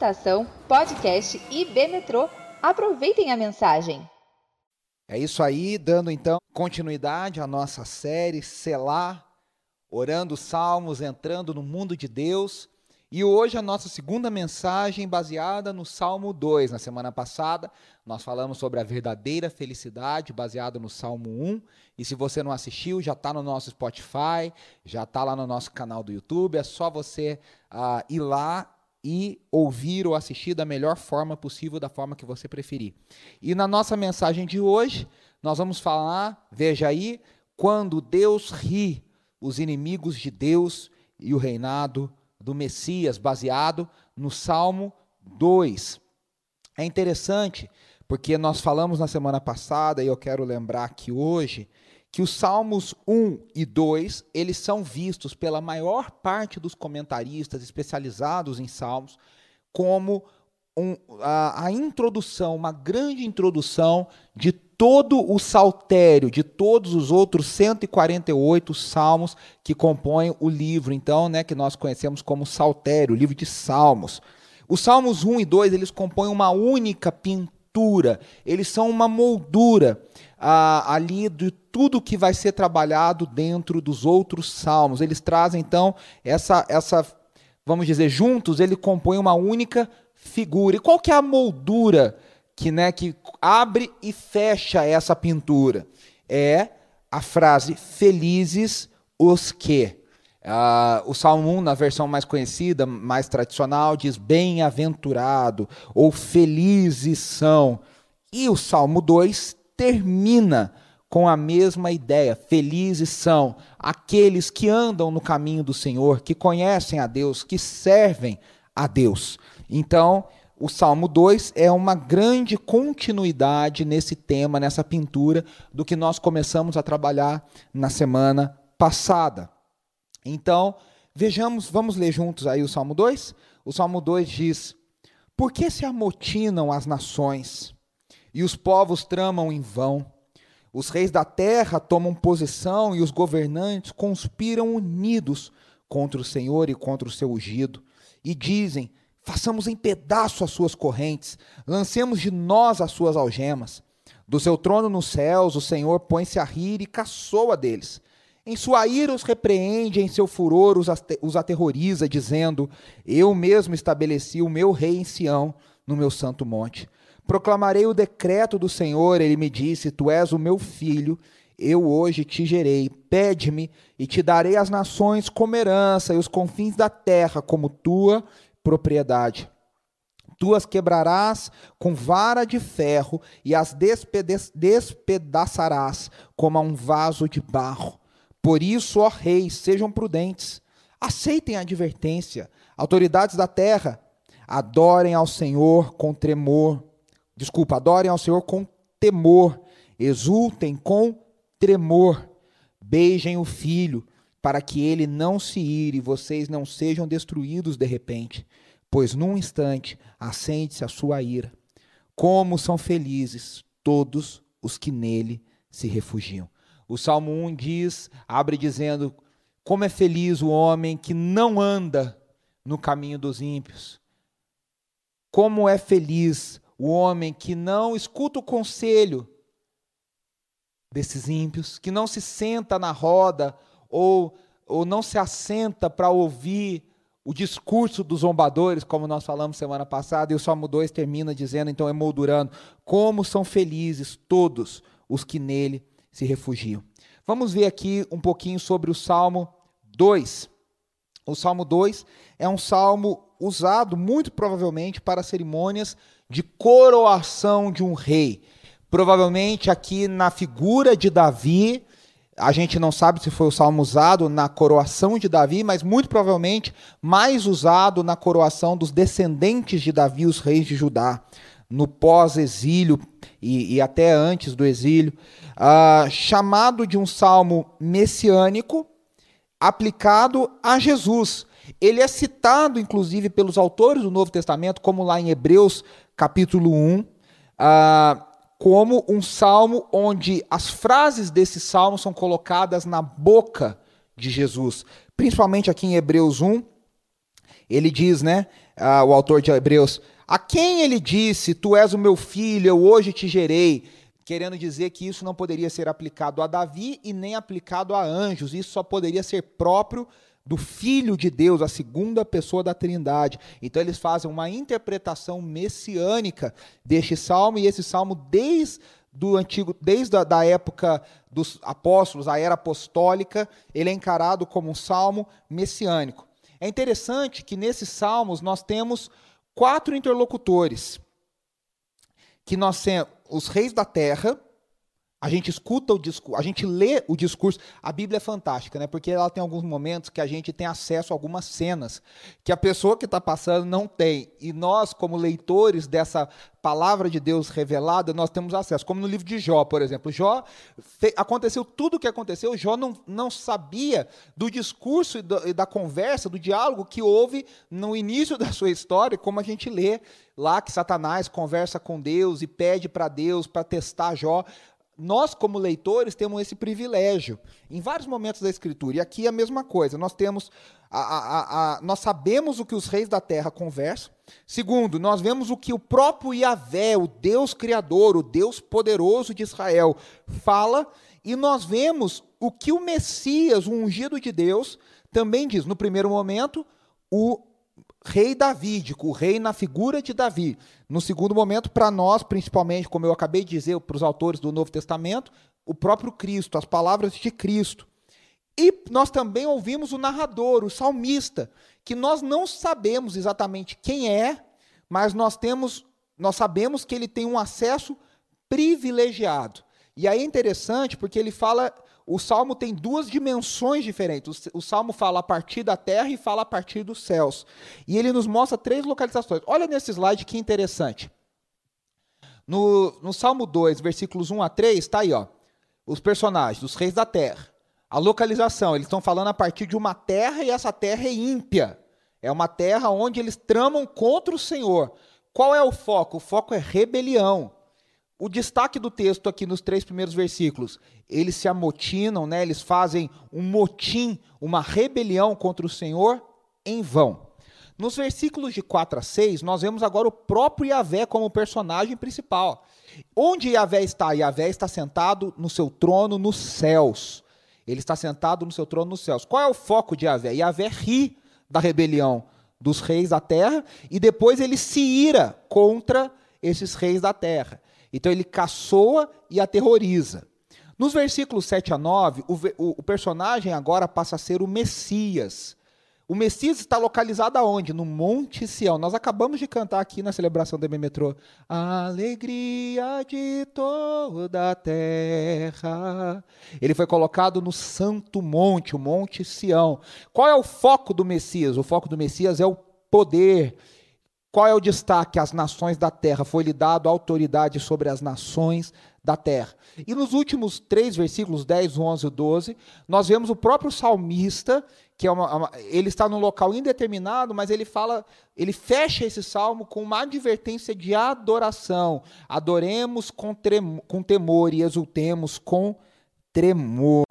Estação Podcast IB Metrô. Aproveitem a mensagem. É isso aí, dando então continuidade à nossa série Selar, orando salmos, entrando no mundo de Deus. E hoje a nossa segunda mensagem baseada no Salmo 2. Na semana passada, nós falamos sobre a verdadeira felicidade, baseado no Salmo 1. E se você não assistiu, já está no nosso Spotify, já está lá no nosso canal do YouTube. É só você uh, ir lá e ouvir ou assistir da melhor forma possível, da forma que você preferir. E na nossa mensagem de hoje, nós vamos falar, veja aí, quando Deus ri os inimigos de Deus e o reinado do Messias, baseado no Salmo 2. É interessante, porque nós falamos na semana passada, e eu quero lembrar aqui hoje, que os Salmos 1 e 2, eles são vistos pela maior parte dos comentaristas especializados em Salmos como um, a, a introdução, uma grande introdução de todo o saltério de todos os outros 148 salmos que compõem o livro, então, né, que nós conhecemos como saltério, o livro de Salmos. Os Salmos 1 e 2, eles compõem uma única pintura, eles são uma moldura ali de tudo que vai ser trabalhado dentro dos outros salmos. Eles trazem, então, essa, essa vamos dizer, juntos, ele compõe uma única figura. E qual que é a moldura que, né, que abre e fecha essa pintura. É a frase felizes os que. Uh, o Salmo 1, na versão mais conhecida, mais tradicional, diz bem-aventurado ou felizes são. E o Salmo 2 termina com a mesma ideia: felizes são aqueles que andam no caminho do Senhor, que conhecem a Deus, que servem a Deus. Então, o Salmo 2 é uma grande continuidade nesse tema, nessa pintura, do que nós começamos a trabalhar na semana passada. Então, vejamos, vamos ler juntos aí o Salmo 2? O Salmo 2 diz: Por que se amotinam as nações e os povos tramam em vão? Os reis da terra tomam posição e os governantes conspiram unidos contra o Senhor e contra o seu ungido, e dizem: Façamos em pedaço as suas correntes, lancemos de nós as suas algemas. Do seu trono nos céus, o Senhor põe-se a rir e caçoa deles. Em sua ira os repreende, em seu furor os aterroriza, dizendo: Eu mesmo estabeleci o meu rei em Sião, no meu santo monte. Proclamarei o decreto do Senhor, ele me disse: Tu és o meu filho, eu hoje te gerei. Pede-me e te darei as nações como herança e os confins da terra como tua propriedade. Tu as quebrarás com vara de ferro e as despedaçarás como a um vaso de barro. Por isso, ó reis, sejam prudentes, aceitem a advertência. Autoridades da terra, adorem ao Senhor com tremor. Desculpa, adorem ao Senhor com temor. Exultem com tremor. Beijem o filho para que ele não se ire e vocês não sejam destruídos de repente, pois num instante acende-se a sua ira. Como são felizes todos os que nele se refugiam. O Salmo 1 diz, abre dizendo: Como é feliz o homem que não anda no caminho dos ímpios. Como é feliz o homem que não escuta o conselho desses ímpios, que não se senta na roda ou, ou não se assenta para ouvir o discurso dos zombadores, como nós falamos semana passada, e o Salmo 2 termina dizendo, então, emoldurando, como são felizes todos os que nele se refugiam. Vamos ver aqui um pouquinho sobre o Salmo 2. O Salmo 2 é um salmo usado muito provavelmente para cerimônias de coroação de um rei. Provavelmente aqui na figura de Davi, a gente não sabe se foi o salmo usado na coroação de Davi, mas muito provavelmente mais usado na coroação dos descendentes de Davi, os reis de Judá, no pós-exílio e, e, até antes do exílio, uh, chamado de um salmo messiânico aplicado a Jesus. Ele é citado, inclusive, pelos autores do Novo Testamento, como lá em Hebreus capítulo 1. Uh, como um salmo onde as frases desse salmo são colocadas na boca de Jesus, principalmente aqui em Hebreus 1. Ele diz, né, uh, o autor de Hebreus, a quem ele disse, tu és o meu filho, eu hoje te gerei, querendo dizer que isso não poderia ser aplicado a Davi e nem aplicado a anjos, isso só poderia ser próprio do Filho de Deus, a segunda pessoa da Trindade. Então eles fazem uma interpretação messiânica deste salmo e esse salmo desde do antigo, desde a da época dos apóstolos, a era apostólica, ele é encarado como um salmo messiânico. É interessante que nesses salmos nós temos quatro interlocutores, que nós temos os reis da terra, a gente escuta o discurso, a gente lê o discurso. A Bíblia é fantástica, né? Porque ela tem alguns momentos que a gente tem acesso a algumas cenas que a pessoa que está passando não tem. E nós, como leitores dessa palavra de Deus revelada, nós temos acesso. Como no livro de Jó, por exemplo. Jó aconteceu tudo o que aconteceu. Jó não, não sabia do discurso e, do, e da conversa, do diálogo que houve no início da sua história, como a gente lê lá que Satanás conversa com Deus e pede para Deus para testar Jó nós, como leitores, temos esse privilégio em vários momentos da Escritura. E aqui é a mesma coisa. Nós temos, a, a, a, nós sabemos o que os reis da terra conversam. Segundo, nós vemos o que o próprio Yahvé, o Deus Criador, o Deus poderoso de Israel, fala. E nós vemos o que o Messias, o ungido de Deus, também diz. No primeiro momento, o rei davídico, o rei na figura de Davi. No segundo momento, para nós, principalmente, como eu acabei de dizer para os autores do Novo Testamento, o próprio Cristo, as palavras de Cristo. E nós também ouvimos o narrador, o salmista, que nós não sabemos exatamente quem é, mas nós temos, nós sabemos que ele tem um acesso privilegiado. E aí é interessante porque ele fala o salmo tem duas dimensões diferentes. O, salmo fala a partir da terra e fala a partir dos céus. E ele nos mostra três localizações. Olha nesse slide que interessante. No, no Salmo 2, versículos 1 a 3, está aí, ó, os personagens, os reis da terra. A localização, eles estão falando a partir de uma terra e essa terra é ímpia. É uma terra onde eles tramam contra o Senhor. Qual é o foco? O foco é rebelião o destaque do texto aqui nos três primeiros versículos, eles se amotinam, né? eles fazem um motim, uma rebelião contra o Senhor em vão. Nos versículos de 4 a 6, nós vemos agora o próprio Yahvé como personagem principal. Onde Yahvé está? Yahvé está sentado no seu trono nos céus. Ele está sentado no seu trono nos céus. Qual é o foco de Yahvé? Yahvé ri da rebelião dos reis da terra e depois ele se ira contra esses reis da terra. Então ele caçoa e aterroriza. Nos versículos 7 a 9, o, o, o, personagem agora passa a ser o Messias. O Messias está localizado aonde? No Monte Sião. Nós acabamos de cantar aqui na celebração do Metrô. Alegria de toda a terra. Ele foi colocado no Santo Monte, o Monte Sião. Qual é o foco do Messias? O foco do Messias é o poder qual é o destaque? As nações da terra. Foi-lhe dado autoridade sobre as nações da terra. E nos últimos três versículos, 10, 11 e 12, nós vemos o próprio salmista, que é uma, uma, ele está num local indeterminado, mas ele fala, ele fecha esse salmo com uma advertência de adoração. Adoremos com, tremor, com temor e exultemos com tremor.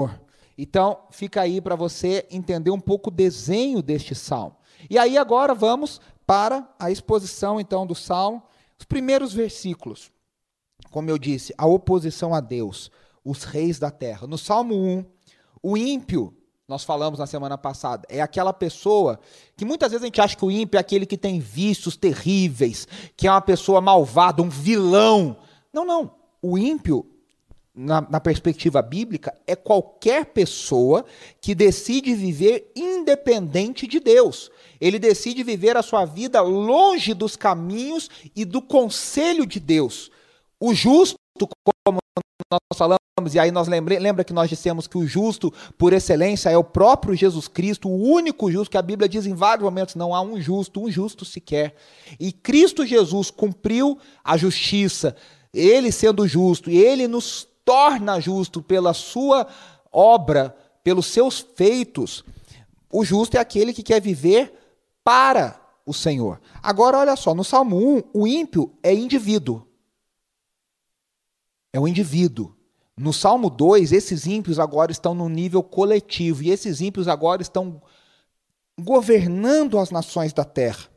Então, fica aí para você entender um pouco o desenho deste salmo. E aí agora vamos para a exposição então do salmo, os primeiros versículos. Como eu disse, a oposição a Deus, os reis da terra. No Salmo 1, o ímpio, nós falamos na semana passada, é aquela pessoa que muitas vezes a gente acha que o ímpio é aquele que tem vícios terríveis, que é uma pessoa malvada, um vilão. Não, não. O ímpio na, na, perspectiva bíblica, é qualquer pessoa que decide viver independente de Deus. Ele decide viver a sua vida longe dos caminhos e do conselho de Deus. O justo, como nós falamos, e aí nós lembre, lembra que nós dissemos que o justo, por excelência, é o próprio Jesus Cristo, o único justo, que a Bíblia diz em vários momentos, não há um justo, um justo sequer. E Cristo Jesus cumpriu a justiça, ele sendo justo, e ele nos torna justo pela sua obra, pelos seus feitos. O justo é aquele que quer viver para o Senhor. Agora, olha só, no Salmo 1, o ímpio é indivíduo. É um indivíduo. No Salmo 2, esses ímpios agora estão no nível coletivo. E esses ímpios agora estão governando as nações da terra.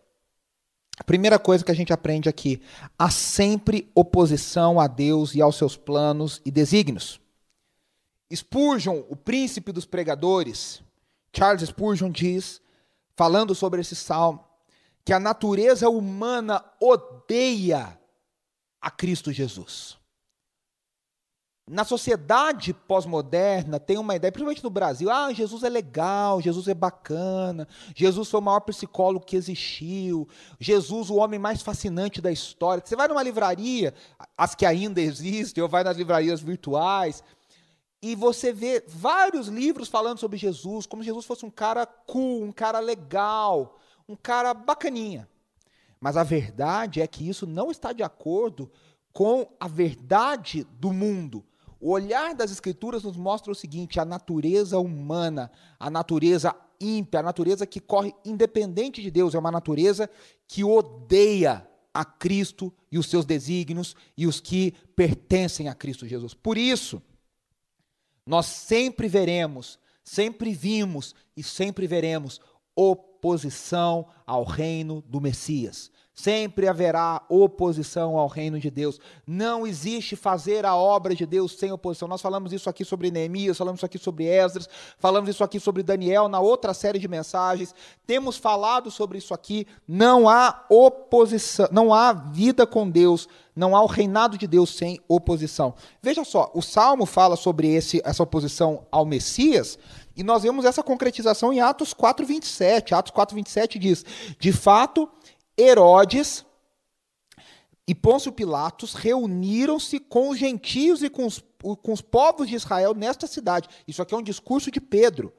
Primeira coisa que a gente aprende aqui: há sempre oposição a Deus e aos seus planos e desígnios. Spurgeon, o príncipe dos pregadores, Charles Spurgeon diz, falando sobre esse salmo, que a natureza humana odeia a Cristo Jesus. Na sociedade pós-moderna tem uma ideia, principalmente no Brasil, ah, Jesus é legal, Jesus é bacana, Jesus foi o maior psicólogo que existiu, Jesus o homem mais fascinante da história. Você vai numa livraria, as que ainda existem, ou vai nas livrarias virtuais, e você vê vários livros falando sobre Jesus, como se Jesus fosse um cara cool, um cara legal, um cara bacaninha. Mas a verdade é que isso não está de acordo com a verdade do mundo. O olhar das Escrituras nos mostra o seguinte: a natureza humana, a natureza ímpia, a natureza que corre independente de Deus, é uma natureza que odeia a Cristo e os seus desígnios e os que pertencem a Cristo Jesus. Por isso, nós sempre veremos, sempre vimos e sempre veremos oposição ao reino do Messias. Sempre haverá oposição ao reino de Deus. Não existe fazer a obra de Deus sem oposição. Nós falamos isso aqui sobre Neemias, falamos isso aqui sobre Esdras, falamos isso aqui sobre Daniel na outra série de mensagens. Temos falado sobre isso aqui. Não há oposição, não há vida com Deus, não há o reinado de Deus sem oposição. Veja só, o Salmo fala sobre esse, essa oposição ao Messias, e nós vemos essa concretização em Atos 4:27. Atos 4:27 diz: "De fato, Herodes e Pôncio Pilatos reuniram-se com os gentios e com os, com os povos de Israel nesta cidade. Isso aqui é um discurso de Pedro.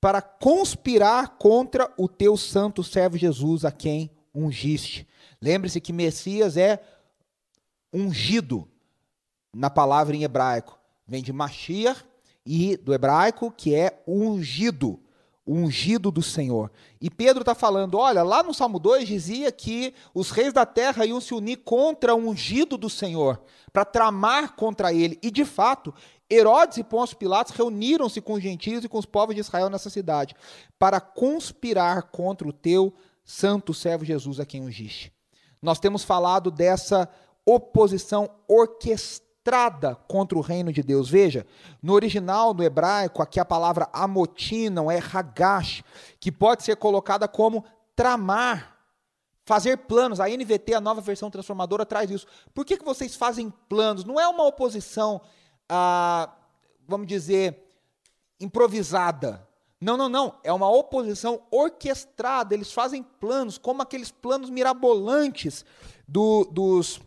Para conspirar contra o teu santo servo Jesus, a quem ungiste. Lembre-se que Messias é ungido na palavra em hebraico. Vem de Mashiach e do hebraico, que é ungido o ungido do Senhor. E Pedro está falando: olha, lá no Salmo 2 dizia que os reis da terra iam se unir contra o ungido do Senhor, para tramar contra ele. E de fato, Herodes e Pôncio Pilatos reuniram-se com os gentios e com os povos de Israel nessa cidade, para conspirar contra o teu santo servo Jesus a quem ungiste. Nós temos falado dessa oposição orquestrada estrada contra o reino de Deus. Veja, no original, no hebraico, aqui a palavra amotinam é hagash, que pode ser colocada como tramar, fazer planos. A NVT, a nova versão transformadora, traz isso. Por que, que vocês fazem planos? Não é uma oposição, ah, vamos dizer, improvisada. Não, não, não. É uma oposição orquestrada. Eles fazem planos, como aqueles planos mirabolantes do, dos,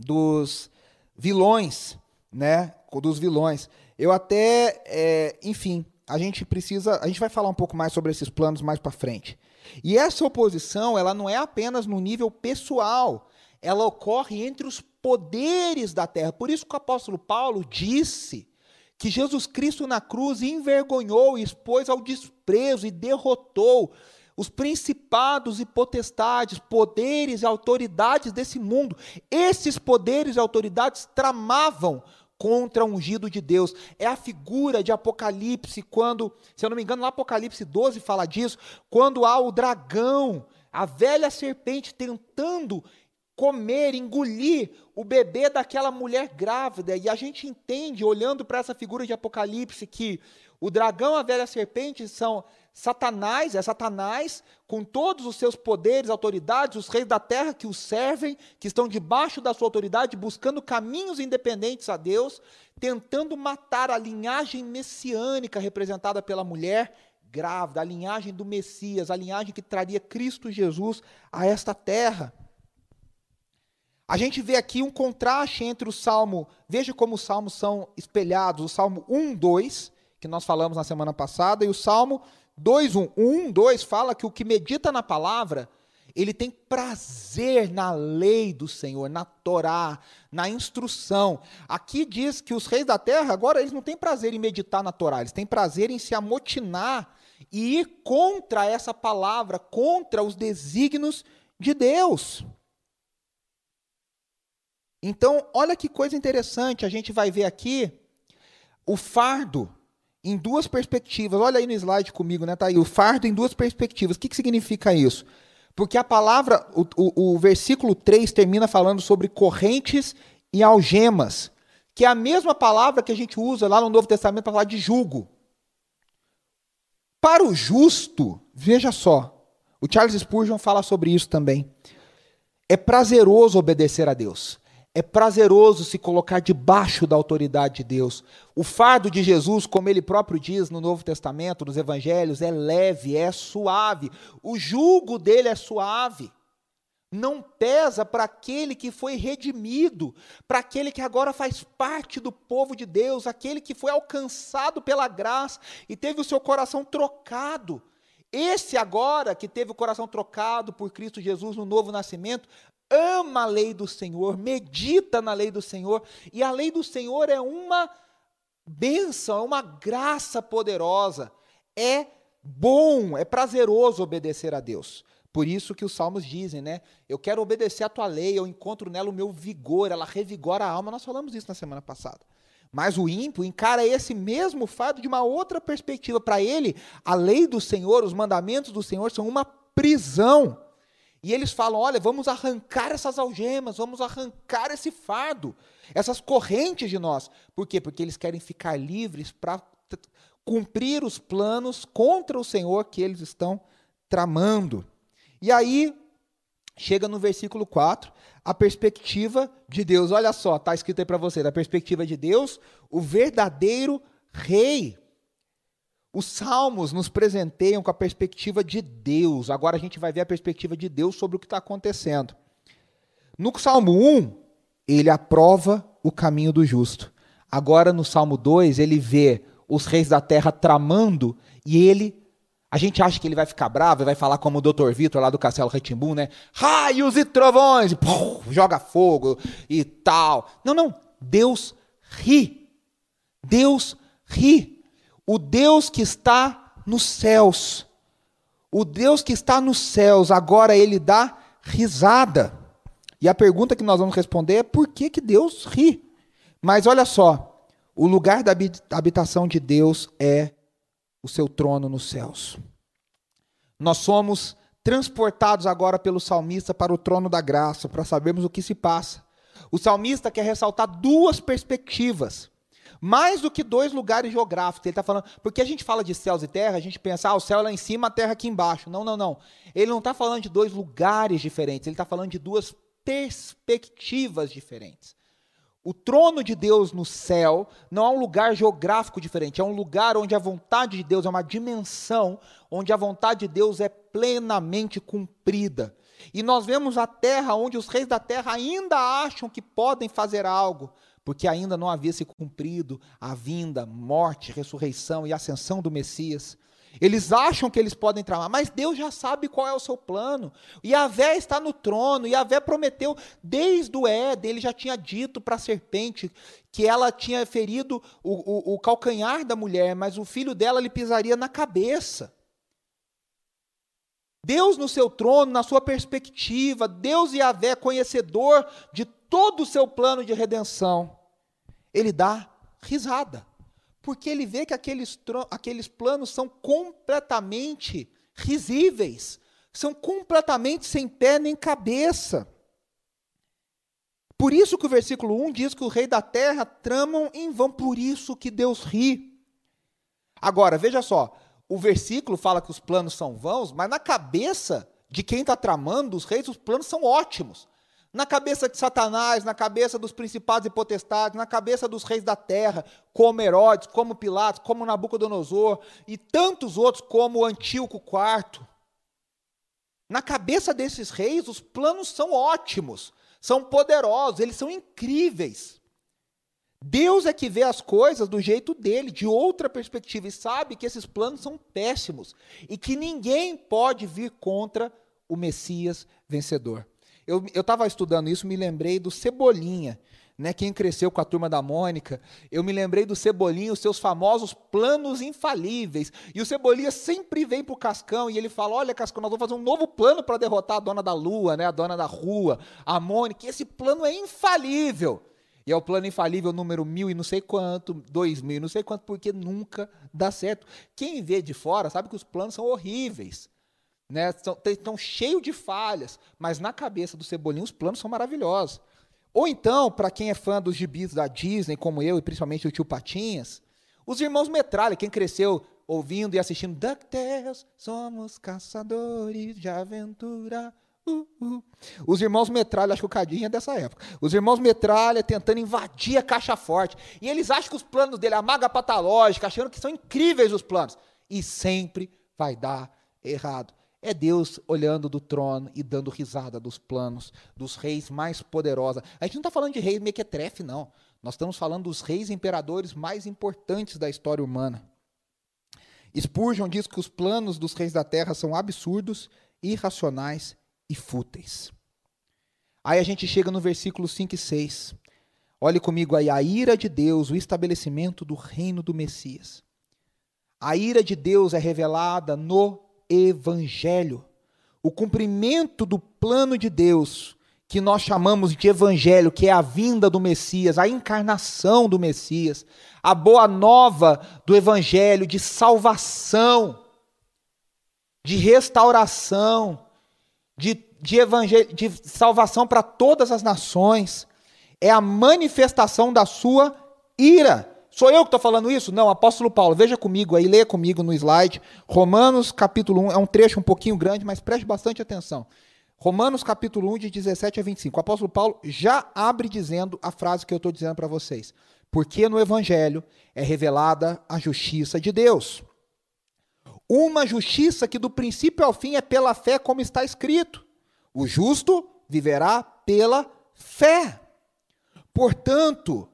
dos vilões, né? Dos vilões. Eu até, é, enfim, a gente precisa, a gente vai falar um pouco mais sobre esses planos mais para frente. E essa oposição, ela não é apenas no nível pessoal, ela ocorre entre os poderes da terra. Por isso que o apóstolo Paulo disse que Jesus Cristo na cruz envergonhou expôs ao desprezo e derrotou os principados e potestades, poderes e autoridades desse mundo. Esses poderes e autoridades tramavam contra o ungido de Deus. É a figura de Apocalipse, quando, se eu não me engano, lá Apocalipse 12 fala disso, quando há o dragão, a velha serpente tentando comer, engolir o bebê daquela mulher grávida. E a gente entende, olhando para essa figura de Apocalipse, que o dragão, a velha serpente são Satanás, é Satanás, com todos os seus poderes, autoridades, os reis da terra que o servem, que estão debaixo da sua autoridade, buscando caminhos independentes a Deus, tentando matar a linhagem messiânica representada pela mulher grávida, a linhagem do Messias, a linhagem que traria Cristo Jesus a esta terra. A gente vê aqui um contraste entre o Salmo, veja como os salmos são espelhados, o Salmo 1, 2, que nós falamos na semana passada, e o Salmo 2, 1. 1, 2 fala que o que medita na palavra, ele tem prazer na lei do Senhor, na Torá, na instrução. Aqui diz que os reis da terra, agora, eles não têm prazer em meditar na Torá, eles têm prazer em se amotinar e ir contra essa palavra, contra os desígnios de Deus. Então, olha que coisa interessante, a gente vai ver aqui o fardo em duas perspectivas. Olha aí no slide comigo, né? Tá aí, o fardo em duas perspectivas. O que, que significa isso? Porque a palavra, o, o, o versículo 3 termina falando sobre correntes e algemas, que é a mesma palavra que a gente usa lá no Novo Testamento para falar de jugo. Para o justo, veja só, o Charles Spurgeon fala sobre isso também. É prazeroso obedecer a Deus. É prazeroso se colocar debaixo da autoridade de Deus. O fardo de Jesus, como ele próprio diz no Novo Testamento, nos Evangelhos, é leve, é suave. O jugo dele é suave. Não pesa para aquele que foi redimido, para aquele que agora faz parte do povo de Deus, aquele que foi alcançado pela graça e teve o seu coração trocado. Esse agora que teve o coração trocado por Cristo Jesus no novo nascimento, ama a lei do Senhor, medita na lei do Senhor, e a lei do Senhor é uma bênção, é uma graça poderosa. É bom, é prazeroso obedecer a Deus. Por isso que os salmos dizem, né? Eu quero obedecer a tua lei, eu encontro nela o meu vigor, ela revigora a alma. Nós falamos isso na semana passada. Mas o ímpio encara esse mesmo fato de uma outra perspectiva. Para ele, a lei do Senhor, os mandamentos do Senhor são uma prisão. E eles falam: olha, vamos arrancar essas algemas, vamos arrancar esse fardo, essas correntes de nós. Por quê? Porque eles querem ficar livres para cumprir os planos contra o Senhor que eles estão tramando. E aí, chega no versículo 4, a perspectiva de Deus. Olha só, está escrito aí para você: da perspectiva de Deus, o verdadeiro rei. Os salmos nos presenteiam com a perspectiva de Deus. Agora a gente vai ver a perspectiva de Deus sobre o que está acontecendo. No Salmo 1, ele aprova o caminho do justo. Agora no Salmo 2, ele vê os reis da terra tramando e ele. A gente acha que ele vai ficar bravo e vai falar como o Dr. Vitor lá do Castelo Retimbum, né? Raios e trovões, pum, joga fogo e tal. Não, não. Deus ri. Deus ri o Deus que está nos céus. O Deus que está nos céus, agora ele dá risada. E a pergunta que nós vamos responder é por que, que Deus ri? Mas olha só, o lugar da habitação de Deus é o seu trono nos céus. Nós somos transportados agora pelo salmista para o trono da graça, para sabermos o que se passa. O salmista quer ressaltar duas perspectivas mais do que dois lugares geográficos. Ele está falando, porque a gente fala de céus e terra, a gente pensa, ah, o céu é lá em cima, a terra aqui embaixo. Não, não, não. Ele não está falando de dois lugares diferentes, ele está falando de duas perspectivas diferentes. O trono de Deus no céu não é um lugar geográfico diferente, é um lugar onde a vontade de Deus é uma dimensão onde a vontade de Deus é plenamente cumprida. E nós vemos a terra onde os reis da terra ainda acham que podem fazer algo, porque ainda não havia se cumprido a vinda, morte, ressurreição e ascensão do Messias. Eles acham que eles podem tramar, mas Deus já sabe qual é o seu plano. E a Vé está no trono, e a Vé prometeu, desde o Éden, ele já tinha dito para a serpente que ela tinha ferido o, o, o calcanhar da mulher, mas o filho dela lhe pisaria na cabeça. Deus no seu trono, na sua perspectiva, Deus e a Vé, conhecedor de todo o seu plano de redenção, ele dá risada. Porque ele vê que aqueles, aqueles planos são completamente risíveis, são completamente sem pé nem cabeça. Por isso que o versículo 1 diz que o rei da terra tramam em vão, por isso que Deus ri. Agora, veja só, o versículo fala que os planos são vãos, mas na cabeça de quem está tramando os reis, os planos são ótimos na cabeça de Satanás, na cabeça dos principados e potestades, na cabeça dos reis da terra, como Herodes, como Pilatos, como Nabucodonosor e tantos outros como Antíoco IV. Na cabeça desses reis, os planos são ótimos, são poderosos, eles são incríveis. Deus é que vê as coisas do jeito dele, de outra perspectiva, e sabe que esses planos são péssimos e que ninguém pode vir contra o Messias vencedor. Eu estava estudando isso, me lembrei do Cebolinha, né? Quem cresceu com a turma da Mônica, eu me lembrei do Cebolinha, os seus famosos planos infalíveis. E o Cebolinha sempre vem para o Cascão e ele fala: Olha, Cascão, nós vamos fazer um novo plano para derrotar a dona da lua, né? A dona da rua, a Mônica. E esse plano é infalível. E é o plano infalível número mil e não sei quanto, dois mil e não sei quanto, porque nunca dá certo. Quem vê de fora sabe que os planos são horríveis. Né? Estão, cheios de falhas, mas na cabeça do Cebolinha os planos são maravilhosos. Ou então, para quem é fã dos gibis da Disney, como eu, e principalmente o tio Patinhas, os irmãos Metralha, quem cresceu ouvindo e assistindo DuckTales, somos caçadores de aventura. Uh, uh. Os irmãos Metralha, acho que o Cadinho é dessa época. Os irmãos Metralha tentando invadir a caixa forte. E eles acham que os planos dele, a maga patológica, achando que são incríveis os planos. E sempre vai dar errado. É Deus olhando do trono e dando risada dos planos dos reis mais poderosos. A gente não está falando de rei mequetrefe, não. Nós estamos falando dos reis imperadores mais importantes da história humana. Spurgeon diz que os planos dos reis da terra são absurdos, irracionais e fúteis. Aí a gente chega no versículo 5 e 6. Olhe comigo aí, a ira de Deus, o estabelecimento do reino do Messias. A ira de Deus é revelada no evangelho. O cumprimento do plano de Deus, que nós chamamos de evangelho, que é a vinda do Messias, a encarnação do Messias, a boa nova do evangelho de salvação, de restauração, de, de, de salvação para todas as nações, é a manifestação da sua ira. Sou eu que estou falando isso? Não, apóstolo Paulo, veja comigo aí, leia comigo no slide. Romanos capítulo 1, é um trecho um pouquinho grande, mas preste bastante atenção. Romanos capítulo 1, de 17 a 25. O apóstolo Paulo já abre dizendo a frase que eu estou dizendo para vocês. Porque no evangelho é revelada a justiça de Deus. Uma justiça que do princípio ao fim é pela fé, como está escrito. O justo viverá pela fé. Portanto,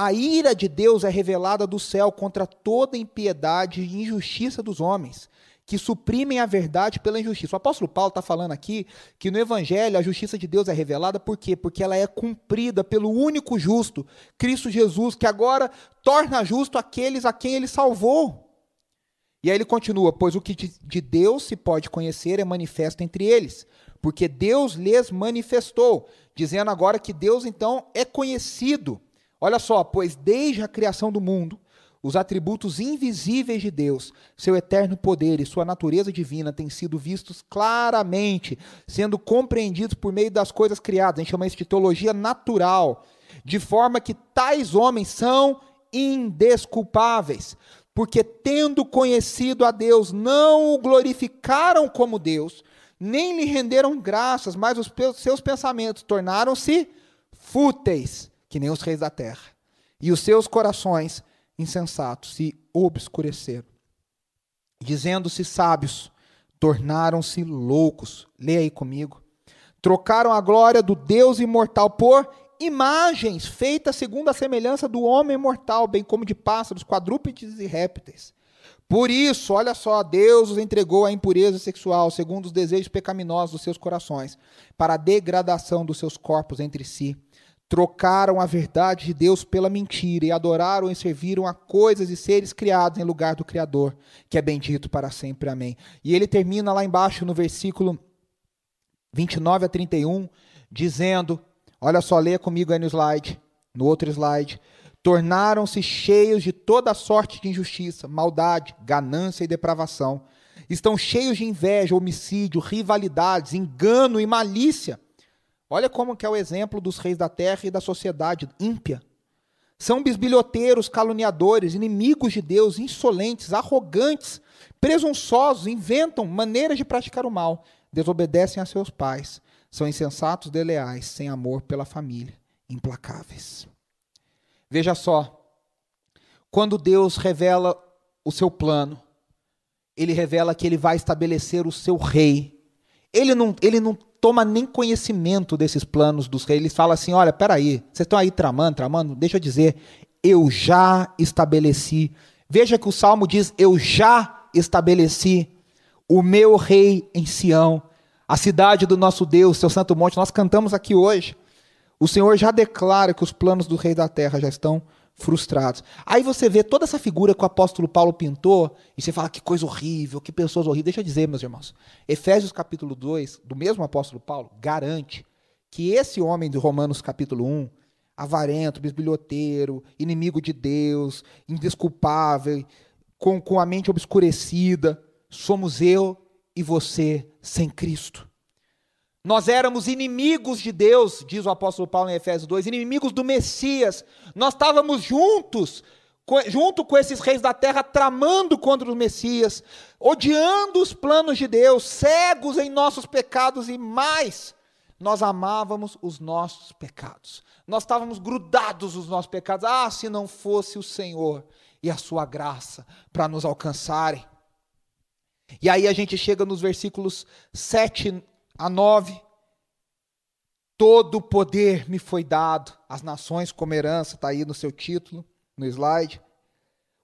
a ira de Deus é revelada do céu contra toda impiedade e injustiça dos homens, que suprimem a verdade pela injustiça. O apóstolo Paulo está falando aqui que no Evangelho a justiça de Deus é revelada por quê? Porque ela é cumprida pelo único justo, Cristo Jesus, que agora torna justo aqueles a quem ele salvou. E aí ele continua: Pois o que de Deus se pode conhecer é manifesto entre eles, porque Deus lhes manifestou, dizendo agora que Deus então é conhecido Olha só, pois desde a criação do mundo, os atributos invisíveis de Deus, seu eterno poder e sua natureza divina têm sido vistos claramente, sendo compreendidos por meio das coisas criadas. A gente chama isso de teologia natural, de forma que tais homens são indesculpáveis, porque tendo conhecido a Deus, não o glorificaram como Deus, nem lhe renderam graças, mas os seus pensamentos tornaram-se fúteis que nem os reis da terra, e os seus corações insensatos se obscureceram. Dizendo-se sábios, tornaram-se loucos. Leia aí comigo. Trocaram a glória do Deus imortal por imagens feitas segundo a semelhança do homem mortal, bem como de pássaros, quadrúpedes e répteis. Por isso, olha só, Deus os entregou à impureza sexual, segundo os desejos pecaminosos dos seus corações, para a degradação dos seus corpos entre si trocaram a verdade de Deus pela mentira e adoraram e serviram a coisas e seres criados em lugar do Criador, que é bendito para sempre. Amém. E ele termina lá embaixo no versículo 29 a 31, dizendo: Olha só, leia comigo aí no slide, no outro slide. Tornaram-se cheios de toda sorte de injustiça, maldade, ganância e depravação. Estão cheios de inveja, homicídio, rivalidades, engano e malícia Olha como que é o exemplo dos reis da terra e da sociedade ímpia. São bisbilhoteiros, caluniadores, inimigos de Deus, insolentes, arrogantes, presunçosos, inventam maneiras de praticar o mal, desobedecem a seus pais, são insensatos, deleais, sem amor pela família, implacáveis. Veja só, quando Deus revela o seu plano, ele revela que ele vai estabelecer o seu rei. Ele não, ele não toma nem conhecimento desses planos dos reis. Ele fala assim: olha, peraí, vocês estão aí tramando, tramando? Deixa eu dizer, eu já estabeleci. Veja que o salmo diz: eu já estabeleci o meu rei em Sião, a cidade do nosso Deus, seu santo monte. Nós cantamos aqui hoje. O Senhor já declara que os planos do rei da terra já estão frustrados. Aí você vê toda essa figura que o apóstolo Paulo pintou, e você fala que coisa horrível, que pessoas horríveis. Deixa eu dizer, meus irmãos. Efésios capítulo 2, do mesmo apóstolo Paulo, garante que esse homem de Romanos capítulo 1, avarento, bisbilhoteiro, inimigo de Deus, indesculpável, com, com a mente obscurecida, somos eu e você sem Cristo. Nós éramos inimigos de Deus, diz o apóstolo Paulo em Efésios 2, inimigos do Messias. Nós estávamos juntos, junto com esses reis da terra, tramando contra o Messias, odiando os planos de Deus, cegos em nossos pecados e mais, nós amávamos os nossos pecados. Nós estávamos grudados nos nossos pecados. Ah, se não fosse o Senhor e a sua graça para nos alcançarem. E aí a gente chega nos versículos 7 a 9. Todo o poder me foi dado, as nações como herança, está aí no seu título, no slide.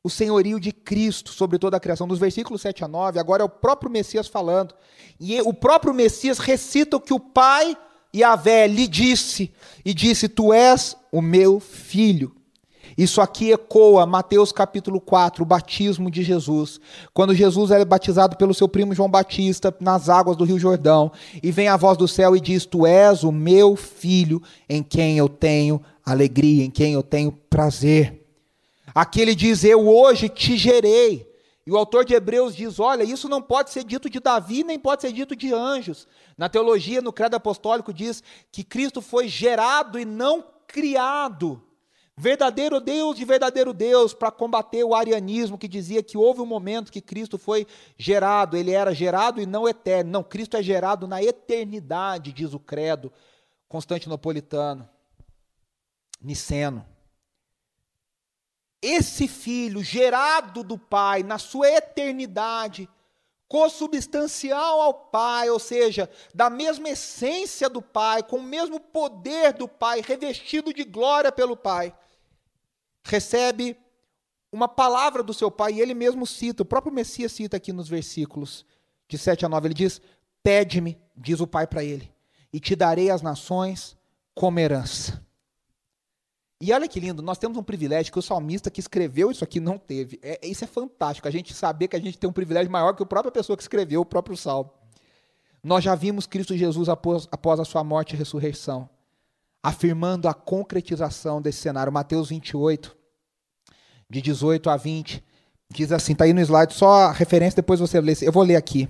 O senhorio de Cristo sobre toda a criação, dos versículos 7 a 9, agora é o próprio Messias falando. E o próprio Messias recita o que o Pai e a lhe disse, e disse: Tu és o meu filho. Isso aqui ecoa Mateus capítulo 4, o batismo de Jesus. Quando Jesus é batizado pelo seu primo João Batista nas águas do Rio Jordão, e vem a voz do céu e diz: Tu és o meu filho, em quem eu tenho alegria, em quem eu tenho prazer. Aqui ele diz: Eu hoje te gerei. E o autor de Hebreus diz: Olha, isso não pode ser dito de Davi, nem pode ser dito de anjos. Na teologia, no credo apostólico, diz que Cristo foi gerado e não criado. Verdadeiro Deus de verdadeiro Deus, para combater o arianismo que dizia que houve um momento que Cristo foi gerado, ele era gerado e não eterno. Não, Cristo é gerado na eternidade, diz o credo constantinopolitano, niceno. Esse filho gerado do Pai na sua eternidade, consubstancial ao Pai, ou seja, da mesma essência do Pai, com o mesmo poder do Pai, revestido de glória pelo Pai recebe uma palavra do seu pai, e ele mesmo cita, o próprio Messias cita aqui nos versículos de 7 a 9, ele diz: Pede-me, diz o pai para ele, e te darei as nações como herança. E olha que lindo, nós temos um privilégio que o salmista que escreveu isso aqui não teve. É, isso é fantástico, a gente saber que a gente tem um privilégio maior que a própria pessoa que escreveu o próprio salmo. Nós já vimos Cristo Jesus após, após a sua morte e ressurreição afirmando a concretização desse cenário. Mateus 28, de 18 a 20, diz assim, está aí no slide, só a referência, depois você lê. Eu vou ler aqui.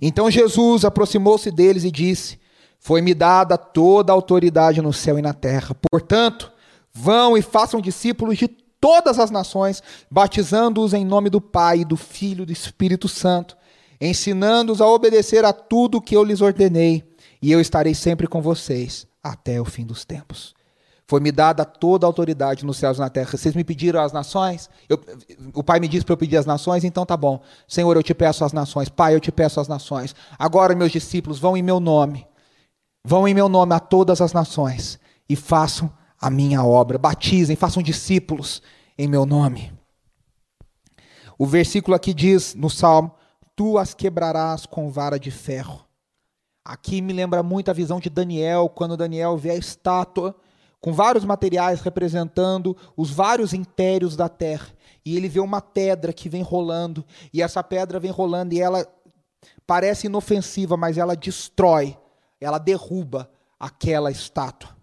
Então Jesus aproximou-se deles e disse: Foi-me dada toda a autoridade no céu e na terra. Portanto, vão e façam discípulos de todas as nações, batizando-os em nome do Pai, do Filho e do Espírito Santo, ensinando-os a obedecer a tudo que eu lhes ordenei, e eu estarei sempre com vocês até o fim dos tempos. Foi-me dada toda a autoridade nos céus e na terra. Vocês me pediram as nações? Eu, o Pai me disse para eu pedir as nações, então tá bom. Senhor, eu te peço as nações. Pai, eu te peço as nações. Agora, meus discípulos, vão em meu nome. Vão em meu nome a todas as nações e façam a minha obra. Batizem, façam discípulos em meu nome. O versículo aqui diz no Salmo: Tu as quebrarás com vara de ferro Aqui me lembra muito a visão de Daniel, quando Daniel vê a estátua com vários materiais representando os vários impérios da terra. E ele vê uma pedra que vem rolando, e essa pedra vem rolando e ela parece inofensiva, mas ela destrói, ela derruba aquela estátua.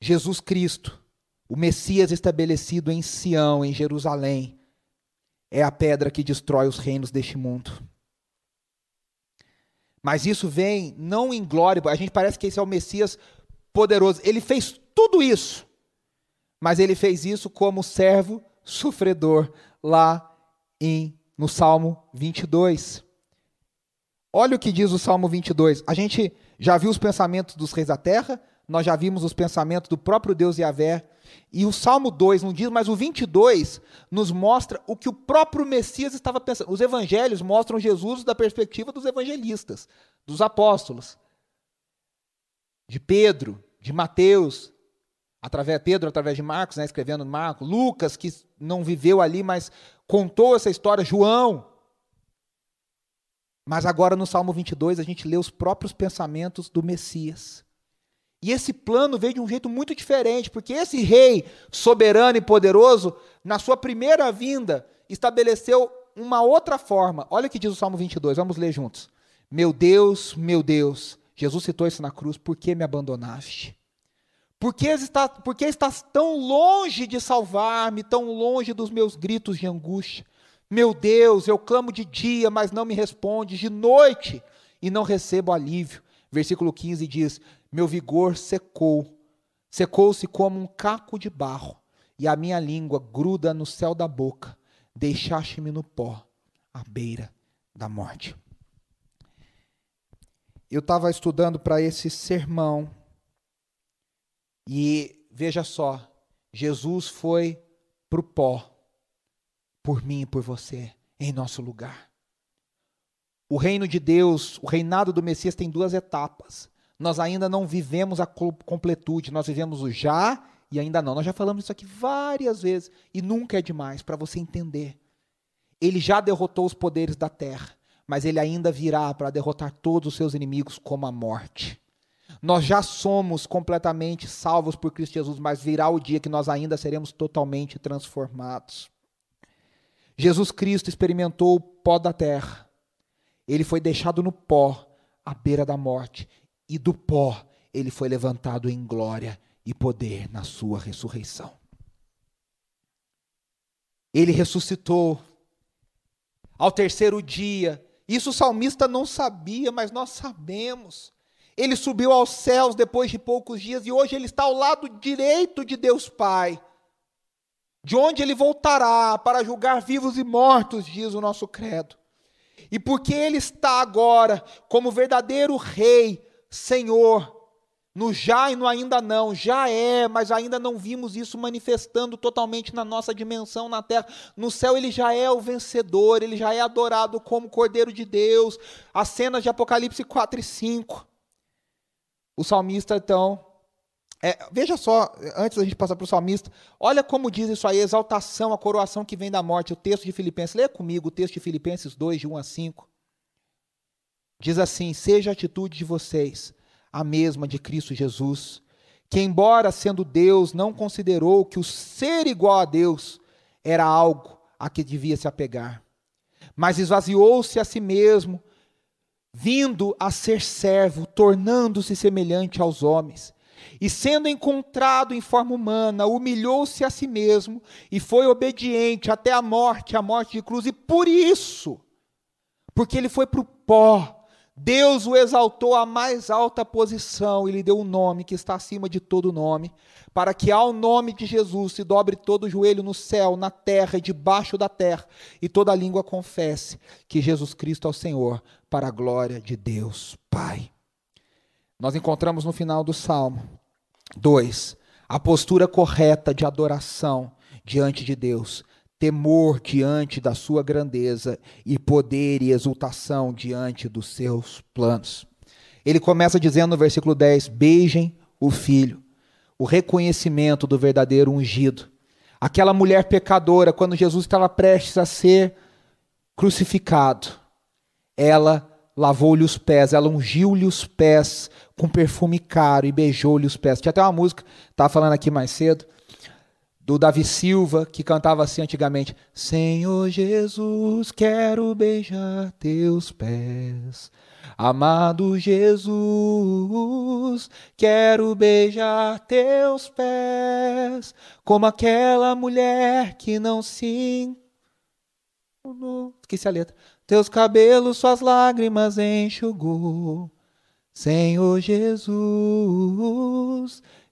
Jesus Cristo, o Messias estabelecido em Sião, em Jerusalém, é a pedra que destrói os reinos deste mundo. Mas isso vem não em glória, a gente parece que esse é o Messias poderoso. Ele fez tudo isso, mas ele fez isso como servo sofredor lá em no Salmo 22. Olha o que diz o Salmo 22. A gente já viu os pensamentos dos reis da terra, nós já vimos os pensamentos do próprio Deus Yahvé, e o Salmo 2 não diz, mas o 22 nos mostra o que o próprio Messias estava pensando. Os evangelhos mostram Jesus da perspectiva dos evangelistas, dos apóstolos, de Pedro, de Mateus, através Pedro através de Marcos, né, escrevendo Marcos, Lucas que não viveu ali, mas contou essa história, João. Mas agora no Salmo 22 a gente lê os próprios pensamentos do Messias. E esse plano veio de um jeito muito diferente, porque esse rei soberano e poderoso, na sua primeira vinda, estabeleceu uma outra forma. Olha o que diz o Salmo 22, vamos ler juntos. Meu Deus, meu Deus, Jesus citou isso na cruz, por que me abandonaste? Por que, está, por que estás tão longe de salvar-me, tão longe dos meus gritos de angústia? Meu Deus, eu clamo de dia, mas não me respondes, de noite, e não recebo alívio. Versículo 15 diz: Meu vigor secou, secou-se como um caco de barro, e a minha língua gruda no céu da boca. Deixaste-me no pó, à beira da morte. Eu estava estudando para esse sermão e veja só, Jesus foi para o pó, por mim e por você, em nosso lugar. O reino de Deus, o reinado do Messias tem duas etapas. Nós ainda não vivemos a completude, nós vivemos o já e ainda não. Nós já falamos isso aqui várias vezes e nunca é demais para você entender. Ele já derrotou os poderes da terra, mas ele ainda virá para derrotar todos os seus inimigos como a morte. Nós já somos completamente salvos por Cristo Jesus, mas virá o dia que nós ainda seremos totalmente transformados. Jesus Cristo experimentou o pó da terra. Ele foi deixado no pó, à beira da morte, e do pó ele foi levantado em glória e poder na sua ressurreição. Ele ressuscitou ao terceiro dia. Isso o salmista não sabia, mas nós sabemos. Ele subiu aos céus depois de poucos dias e hoje ele está ao lado direito de Deus Pai, de onde ele voltará para julgar vivos e mortos, diz o nosso credo. E porque ele está agora como verdadeiro Rei, Senhor, no já e no ainda não, já é, mas ainda não vimos isso manifestando totalmente na nossa dimensão na terra. No céu ele já é o vencedor, ele já é adorado como Cordeiro de Deus. As cenas de Apocalipse 4 e 5. O salmista, então, é, veja só, antes da gente passar para o salmista, olha como diz isso aí, exaltação, a coroação que vem da morte, o texto de Filipenses, leia comigo o texto de Filipenses 2, de 1 a 5. Diz assim: Seja a atitude de vocês a mesma de Cristo Jesus, que, embora sendo Deus, não considerou que o ser igual a Deus era algo a que devia se apegar, mas esvaziou-se a si mesmo vindo a ser servo, tornando-se semelhante aos homens. E sendo encontrado em forma humana, humilhou-se a si mesmo e foi obediente até a morte, a morte de cruz. E por isso, porque ele foi para o pó, Deus o exaltou à mais alta posição e lhe deu um nome que está acima de todo nome, para que ao nome de Jesus se dobre todo o joelho no céu, na terra e debaixo da terra, e toda língua confesse que Jesus Cristo é o Senhor, para a glória de Deus Pai. Nós encontramos no final do Salmo 2 a postura correta de adoração diante de Deus, temor diante da sua grandeza e poder e exultação diante dos seus planos. Ele começa dizendo no versículo 10: Beijem o filho, o reconhecimento do verdadeiro ungido. Aquela mulher pecadora, quando Jesus estava prestes a ser crucificado, ela lavou-lhe os pés, ela ungiu-lhe os pés com perfume caro e beijou-lhe os pés. Tinha até uma música, estava falando aqui mais cedo, do Davi Silva, que cantava assim antigamente: Senhor Jesus, quero beijar teus pés. Amado Jesus, quero beijar teus pés, como aquela mulher que não se. Esqueci a letra. Teus cabelos, suas lágrimas enxugou. Senhor Jesus,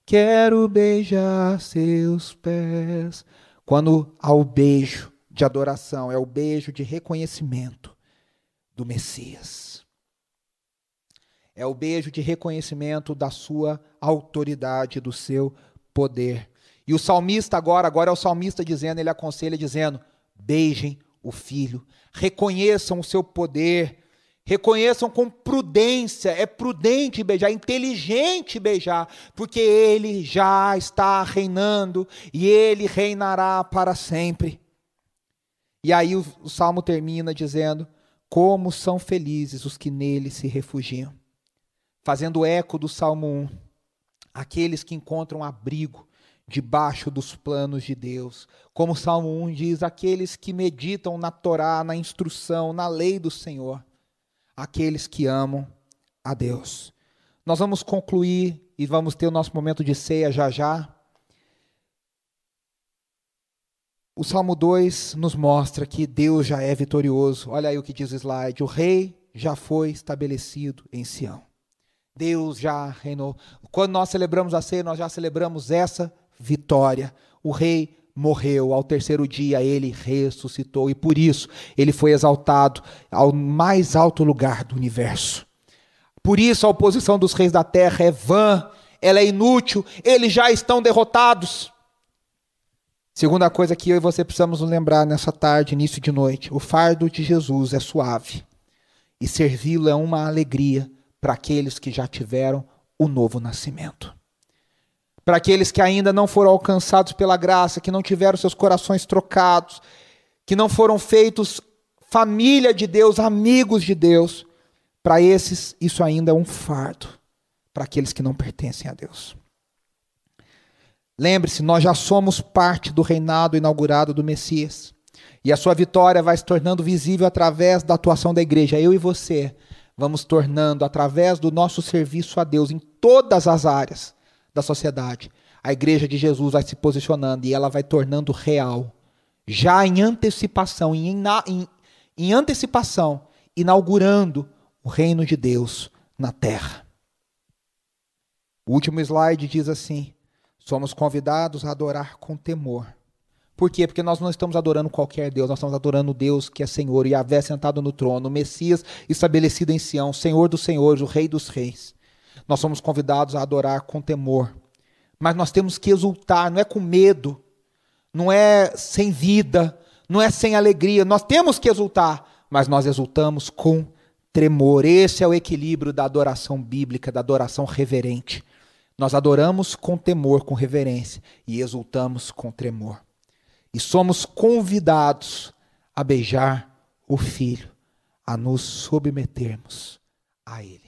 Quero beijar seus pés. Quando há o beijo de adoração, é o beijo de reconhecimento do Messias. É o beijo de reconhecimento da sua autoridade, do seu poder. E o salmista agora, agora é o salmista dizendo, ele aconselha dizendo: beijem o filho, reconheçam o seu poder, Reconheçam com prudência, é prudente beijar, é inteligente beijar, porque ele já está reinando e ele reinará para sempre. E aí o, o salmo termina dizendo: Como são felizes os que nele se refugiam. Fazendo eco do salmo 1, aqueles que encontram abrigo debaixo dos planos de Deus. Como o salmo 1 diz: aqueles que meditam na Torá, na instrução, na lei do Senhor aqueles que amam a Deus. Nós vamos concluir e vamos ter o nosso momento de ceia já já. O Salmo 2 nos mostra que Deus já é vitorioso. Olha aí o que diz o slide: o rei já foi estabelecido em Sião. Deus já reinou. Quando nós celebramos a ceia, nós já celebramos essa vitória. O rei morreu, ao terceiro dia ele ressuscitou e por isso ele foi exaltado ao mais alto lugar do universo. Por isso a oposição dos reis da terra é vã, ela é inútil, eles já estão derrotados. Segunda coisa que eu e você precisamos lembrar nessa tarde, início de noite: o fardo de Jesus é suave e servi-lo é uma alegria para aqueles que já tiveram o novo nascimento. Para aqueles que ainda não foram alcançados pela graça, que não tiveram seus corações trocados, que não foram feitos família de Deus, amigos de Deus, para esses isso ainda é um fardo, para aqueles que não pertencem a Deus. Lembre-se, nós já somos parte do reinado inaugurado do Messias. E a sua vitória vai se tornando visível através da atuação da igreja. Eu e você vamos tornando, através do nosso serviço a Deus em todas as áreas da sociedade, a igreja de Jesus vai se posicionando e ela vai tornando real, já em antecipação, em, em, em antecipação, inaugurando o reino de Deus na terra. O último slide diz assim: somos convidados a adorar com temor por quê? Porque nós não estamos adorando qualquer Deus, nós estamos adorando o Deus que é Senhor, e Yahvé sentado no trono, o Messias estabelecido em Sião, Senhor dos senhores, o Rei dos reis. Nós somos convidados a adorar com temor. Mas nós temos que exultar, não é com medo, não é sem vida, não é sem alegria. Nós temos que exultar, mas nós exultamos com tremor. Esse é o equilíbrio da adoração bíblica, da adoração reverente. Nós adoramos com temor, com reverência, e exultamos com tremor e somos convidados a beijar o Filho, a nos submetermos a Ele.